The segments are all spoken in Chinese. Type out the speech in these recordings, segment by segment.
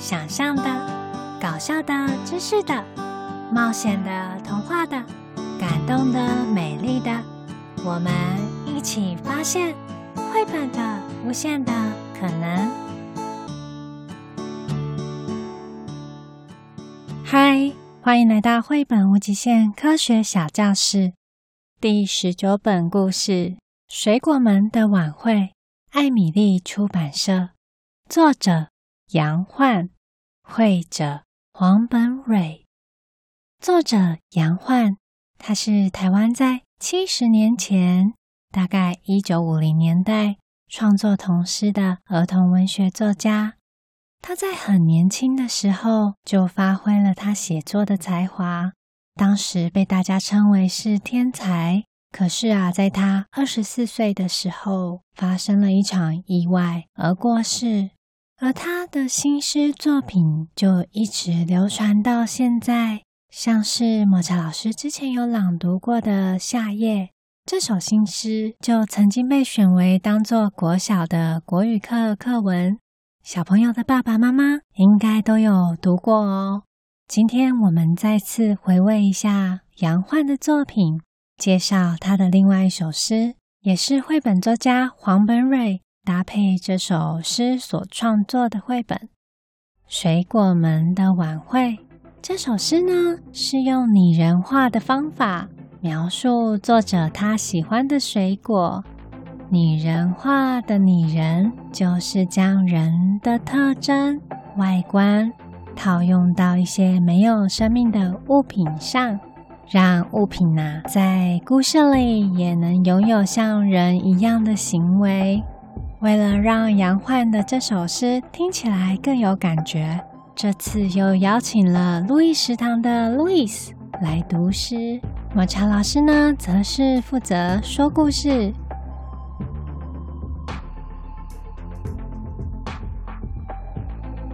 想象的、搞笑的、知识的、冒险的、童话的、感动的、美丽的，我们一起发现绘本的无限的可能。嗨，欢迎来到绘本无极限科学小教室第十九本故事《水果们的晚会》，艾米丽出版社，作者。杨焕，绘者黄本蕊，作者杨焕，他是台湾在七十年前，大概一九五零年代创作童诗的儿童文学作家。他在很年轻的时候就发挥了他写作的才华，当时被大家称为是天才。可是啊，在他二十四岁的时候，发生了一场意外而过世。而他的新诗作品就一直流传到现在，像是抹茶老师之前有朗读过的《夏夜》这首新诗，就曾经被选为当做国小的国语课课文。小朋友的爸爸妈妈应该都有读过哦。今天我们再次回味一下杨焕的作品，介绍他的另外一首诗，也是绘本作家黄本蕊。搭配这首诗所创作的绘本《水果们的晚会》，这首诗呢是用拟人化的方法描述作者他喜欢的水果。拟人化的拟人就是将人的特征、外观套用到一些没有生命的物品上，让物品呐、啊、在故事里也能拥有像人一样的行为。为了让杨焕的这首诗听起来更有感觉，这次又邀请了路易食堂的路易斯来读诗。抹茶老师呢，则是负责说故事。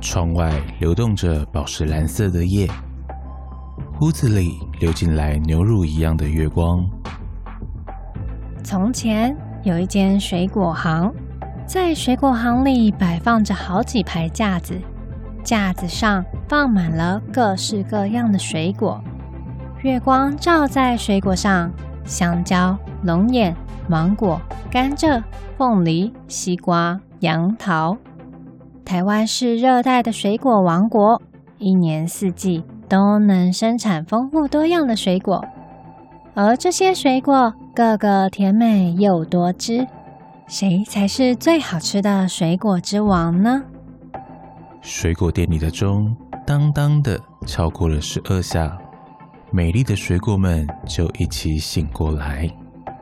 窗外流动着宝石蓝色的夜，屋子里流进来牛乳一样的月光。从前有一间水果行。在水果行里摆放着好几排架子，架子上放满了各式各样的水果。月光照在水果上，香蕉、龙眼、芒果、甘蔗、凤梨、西瓜、杨桃。台湾是热带的水果王国，一年四季都能生产丰富多样的水果，而这些水果个个甜美又多汁。谁才是最好吃的水果之王呢？水果店里的钟当当的敲过了十二下，美丽的水果们就一起醒过来。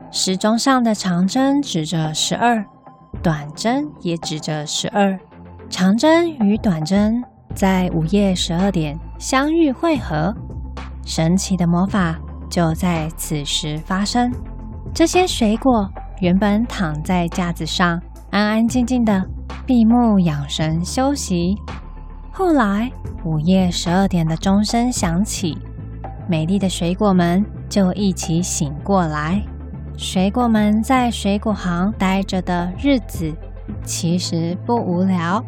时钟上的长针指着十二，短针也指着十二。长针与短针在午夜十二点相遇汇合，神奇的魔法就在此时发生。这些水果。原本躺在架子上，安安静静的闭目养神休息。后来午夜十二点的钟声响起，美丽的水果们就一起醒过来。水果们在水果行待着的日子其实不无聊。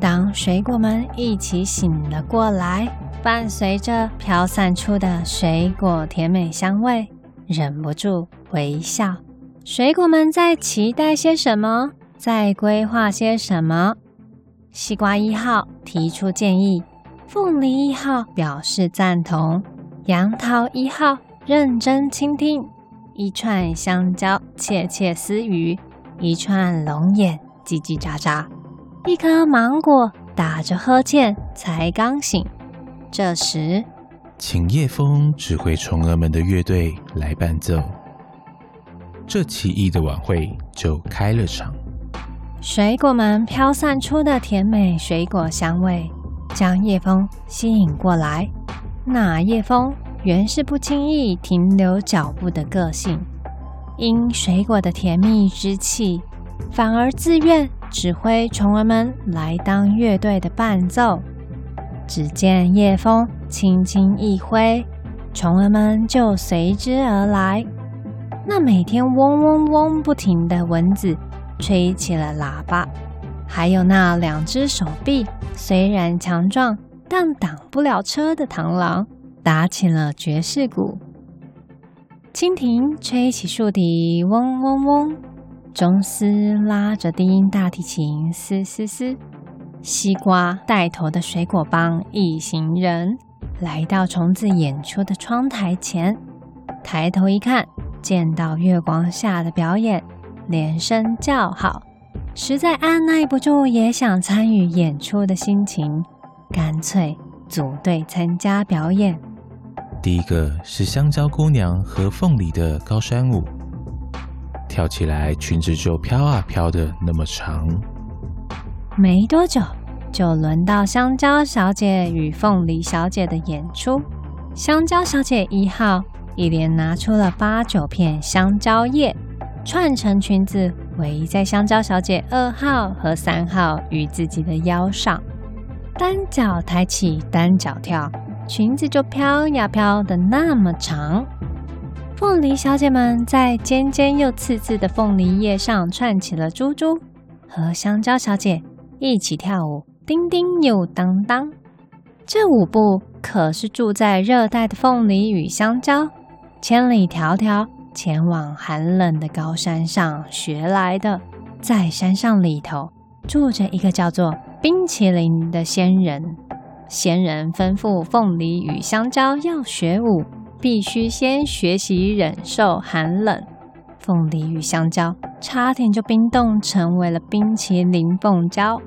当水果们一起醒了过来，伴随着飘散出的水果甜美香味，忍不住微笑。水果们在期待些什么？在规划些什么？西瓜一号提出建议，凤梨一号表示赞同，杨桃一号认真倾听，一串香蕉窃窃私语，一串龙眼叽叽喳喳，一颗芒果打着呵欠才刚醒。这时，请叶风指挥虫儿们的乐队来伴奏。这奇异的晚会就开了场。水果们飘散出的甜美水果香味，将叶枫吸引过来。那叶枫原是不轻易停留脚步的个性，因水果的甜蜜之气，反而自愿指挥虫儿们来当乐队的伴奏。只见叶枫轻轻一挥，虫儿们就随之而来。那每天嗡嗡嗡不停的蚊子吹起了喇叭，还有那两只手臂虽然强壮，但挡不了车的螳螂，打起了爵士鼓。蜻蜓吹起竖笛，嗡嗡嗡；钟斯拉着低音大提琴，嘶嘶嘶。西瓜带头的水果帮一行人来到虫子演出的窗台前，抬头一看，见到月光下的表演，连声叫好，实在按耐不住也想参与演出的心情，干脆组队参加表演。第一个是香蕉姑娘和凤梨的高山舞，跳起来裙子就飘啊飘的那么长。没多久，就轮到香蕉小姐与凤梨小姐的演出。香蕉小姐一号一连拿出了八九片香蕉叶，串成裙子围在香蕉小姐二号和三号与自己的腰上，单脚抬起，单脚跳，裙子就飘呀飘的那么长。凤梨小姐们在尖尖又刺刺的凤梨叶上串起了珠珠，和香蕉小姐一起跳舞。叮叮又当当，这舞步可是住在热带的凤梨与香蕉千里迢迢前往寒冷的高山上学来的。在山上里头住着一个叫做冰淇淋的仙人，仙人吩咐凤梨与香蕉要学舞，必须先学习忍受寒冷。凤梨与香蕉差点就冰冻成为了冰淇淋凤娇。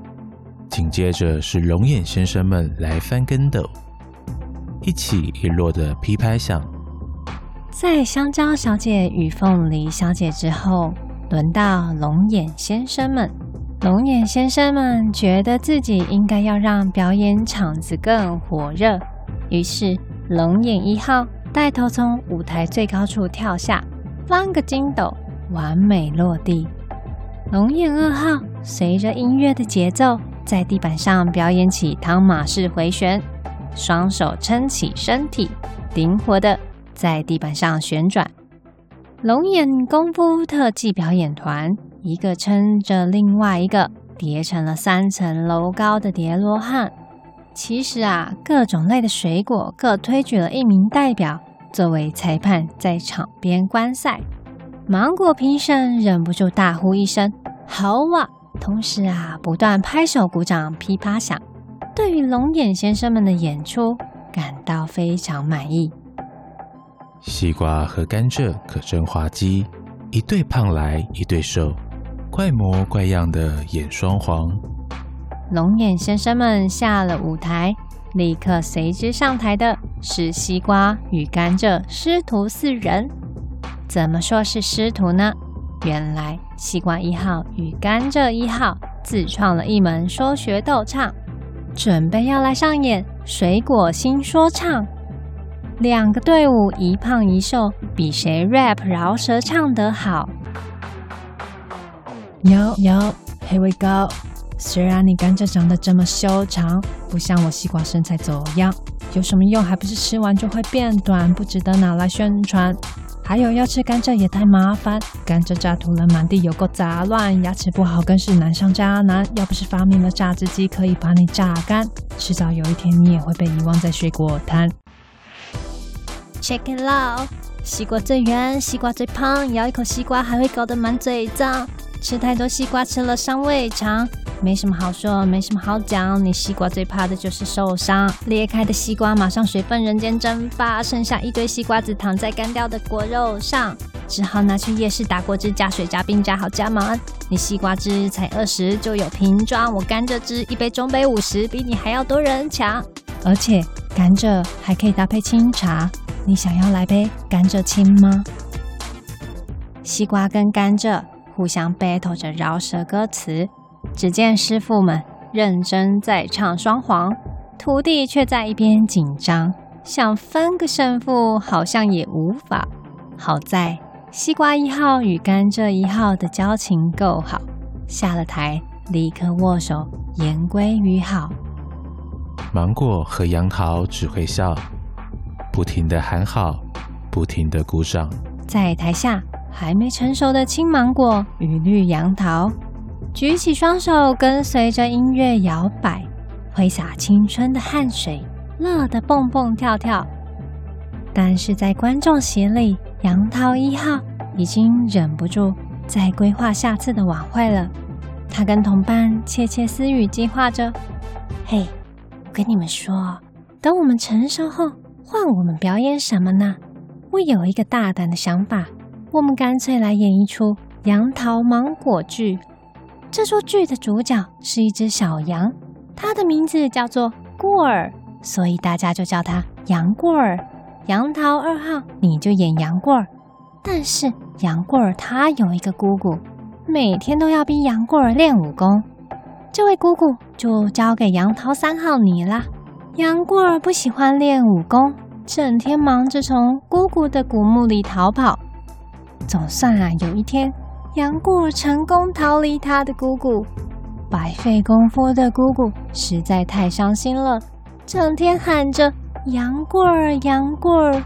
紧接着是龙眼先生们来翻跟斗，一起一落的噼拍响。在香蕉小姐与凤梨小姐之后，轮到龙眼先生们。龙眼先生们觉得自己应该要让表演场子更火热，于是龙眼一号带头从舞台最高处跳下，翻个筋斗，完美落地。龙眼二号随着音乐的节奏。在地板上表演起汤马式回旋，双手撑起身体，灵活的在地板上旋转。龙眼功夫特技表演团，一个撑着另外一个，叠成了三层楼高的叠罗汉。其实啊，各种类的水果各推举了一名代表作为裁判，在场边观赛。芒果评审忍不住大呼一声：“好哇！”同时啊，不断拍手鼓掌，噼啪响，对于龙眼先生们的演出感到非常满意。西瓜和甘蔗可真滑稽，一对胖来一对瘦，怪模怪样的演双簧。龙眼先生们下了舞台，立刻随之上台的是西瓜与甘蔗师徒四人。怎么说是师徒呢？原来西瓜一号与甘蔗一号自创了一门说学逗唱，准备要来上演水果新说唱。两个队伍一胖一瘦，比谁 rap 饶舌唱得好。Yo yo，here we go。虽然你甘蔗长得这么修长，不像我西瓜身材走样，有什么用？还不是吃完就会变短，不值得拿来宣传。还有要吃甘蔗也太麻烦，甘蔗渣涂了满地，有够杂乱，牙齿不好更是难上加难。要不是发明了榨汁机，可以把你榨干，迟早有一天你也会被遗忘在水果摊。Check it out，西瓜最圆，西瓜最胖，咬一口西瓜还会搞得满嘴脏。吃太多西瓜吃了伤胃肠。没什么好说，没什么好讲。你西瓜最怕的就是受伤。裂开的西瓜马上水分人间蒸发，剩下一堆西瓜子躺在干掉的果肉上，只好拿去夜市打果汁，加水加冰加好加满。你西瓜汁才二十就有瓶装，我甘蔗汁一杯中杯五十，比你还要多人抢。而且甘蔗还可以搭配清茶，你想要来杯甘蔗清吗？西瓜跟甘蔗互相 battle 着饶舌歌词。只见师傅们认真在唱双簧，徒弟却在一边紧张，想分个胜负，好像也无法。好在西瓜一号与甘蔗一号的交情够好，下了台立刻握手言归于好。芒果和杨桃只会笑，不停的喊好，不停的鼓掌。在台下还没成熟的青芒果与绿杨桃。举起双手，跟随着音乐摇摆，挥洒青春的汗水，乐得蹦蹦跳跳。但是在观众席里，杨桃一号已经忍不住在规划下次的晚会了。他跟同伴窃窃私语，计划着：“嘿，我跟你们说，等我们成熟后，换我们表演什么呢？我有一个大胆的想法，我们干脆来演一出杨桃芒果剧。这出剧的主角是一只小羊，它的名字叫做过儿，所以大家就叫它杨过儿。杨桃二号，你就演杨过儿。但是杨过儿他有一个姑姑。”每天都要逼杨过儿练武功，这位姑姑就交给杨桃三号你了。杨过儿不喜欢练武功，整天忙着从姑姑的古墓里逃跑。总算啊，有一天杨过成功逃离他的姑姑，白费功夫的姑姑实在太伤心了，整天喊着杨过儿，杨过儿。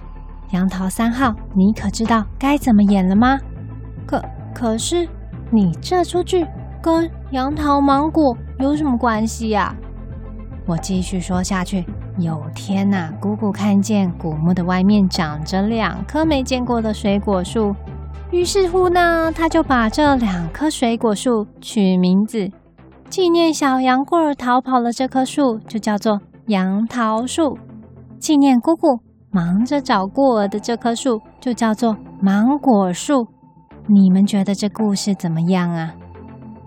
杨桃三号，你可知道该怎么演了吗？可可是。你这出剧跟杨桃芒果有什么关系呀？我继续说下去。有天呐，姑姑看见古墓的外面长着两棵没见过的水果树，于是乎呢，她就把这两棵水果树取名字，纪念小杨过儿逃跑了。这棵树就叫做杨桃树，纪念姑姑忙着找过儿的这棵树就叫做芒果树。你们觉得这故事怎么样啊？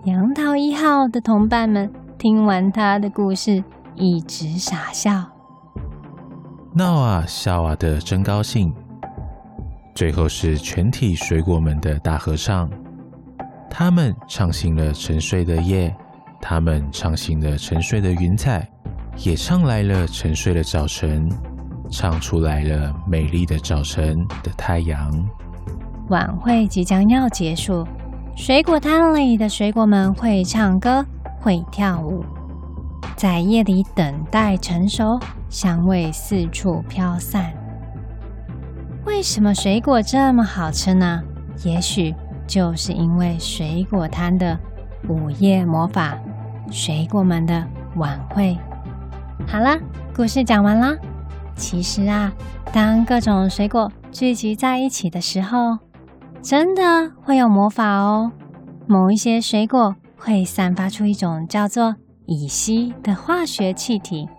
杨桃一号的同伴们听完他的故事，一直傻笑，闹啊笑啊的真高兴。最后是全体水果们的大合唱，他们唱醒了沉睡的夜，他们唱醒了沉睡的云彩，也唱来了沉睡的早晨，唱出来了美丽的早晨的太阳。晚会即将要结束，水果摊里的水果们会唱歌，会跳舞，在夜里等待成熟，香味四处飘散。为什么水果这么好吃呢？也许就是因为水果摊的午夜魔法，水果们的晚会。好了，故事讲完了。其实啊，当各种水果聚集在一起的时候，真的会有魔法哦！某一些水果会散发出一种叫做乙烯的化学气体。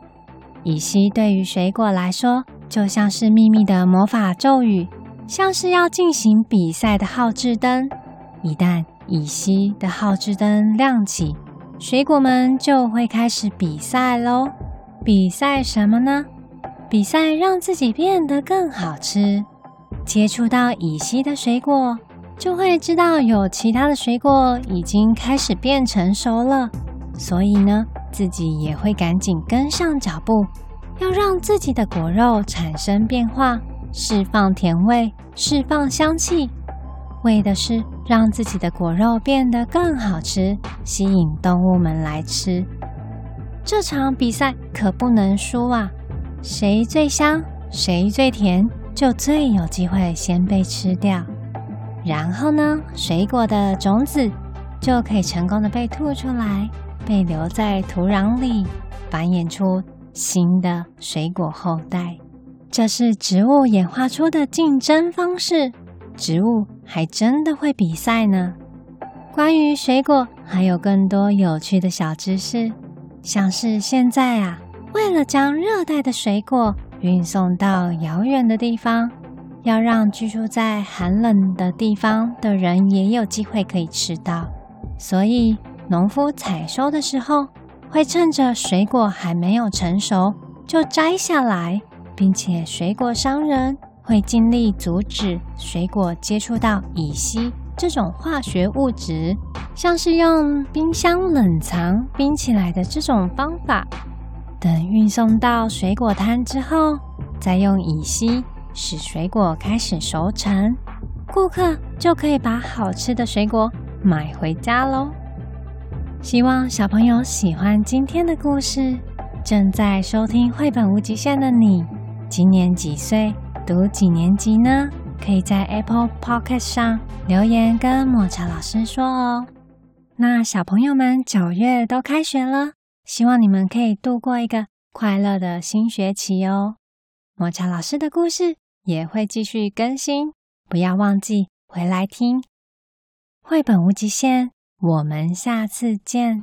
乙烯对于水果来说，就像是秘密的魔法咒语，像是要进行比赛的号志灯。一旦乙烯的号志灯亮起，水果们就会开始比赛喽。比赛什么呢？比赛让自己变得更好吃。接触到乙烯的水果，就会知道有其他的水果已经开始变成熟了，所以呢，自己也会赶紧跟上脚步，要让自己的果肉产生变化，释放甜味，释放香气，为的是让自己的果肉变得更好吃，吸引动物们来吃。这场比赛可不能输啊！谁最香，谁最甜，就最有机会先被吃掉，然后呢，水果的种子就可以成功的被吐出来，被留在土壤里，繁衍出新的水果后代。这是植物演化出的竞争方式，植物还真的会比赛呢。关于水果，还有更多有趣的小知识，像是现在啊，为了将热带的水果运送到遥远的地方，要让居住在寒冷的地方的人也有机会可以吃到。所以，农夫采收的时候，会趁着水果还没有成熟就摘下来，并且水果商人会尽力阻止水果接触到乙烯这种化学物质，像是用冰箱冷藏冰起来的这种方法。等运送到水果摊之后，再用乙烯使水果开始熟成，顾客就可以把好吃的水果买回家喽。希望小朋友喜欢今天的故事。正在收听绘本无极限的你，今年几岁？读几年级呢？可以在 Apple Podcast 上留言跟抹茶老师说哦。那小朋友们九月都开学了，希望你们可以度过一个快乐的新学期哦。抹茶老师的故事也会继续更新，不要忘记回来听。绘本无极限，我们下次见。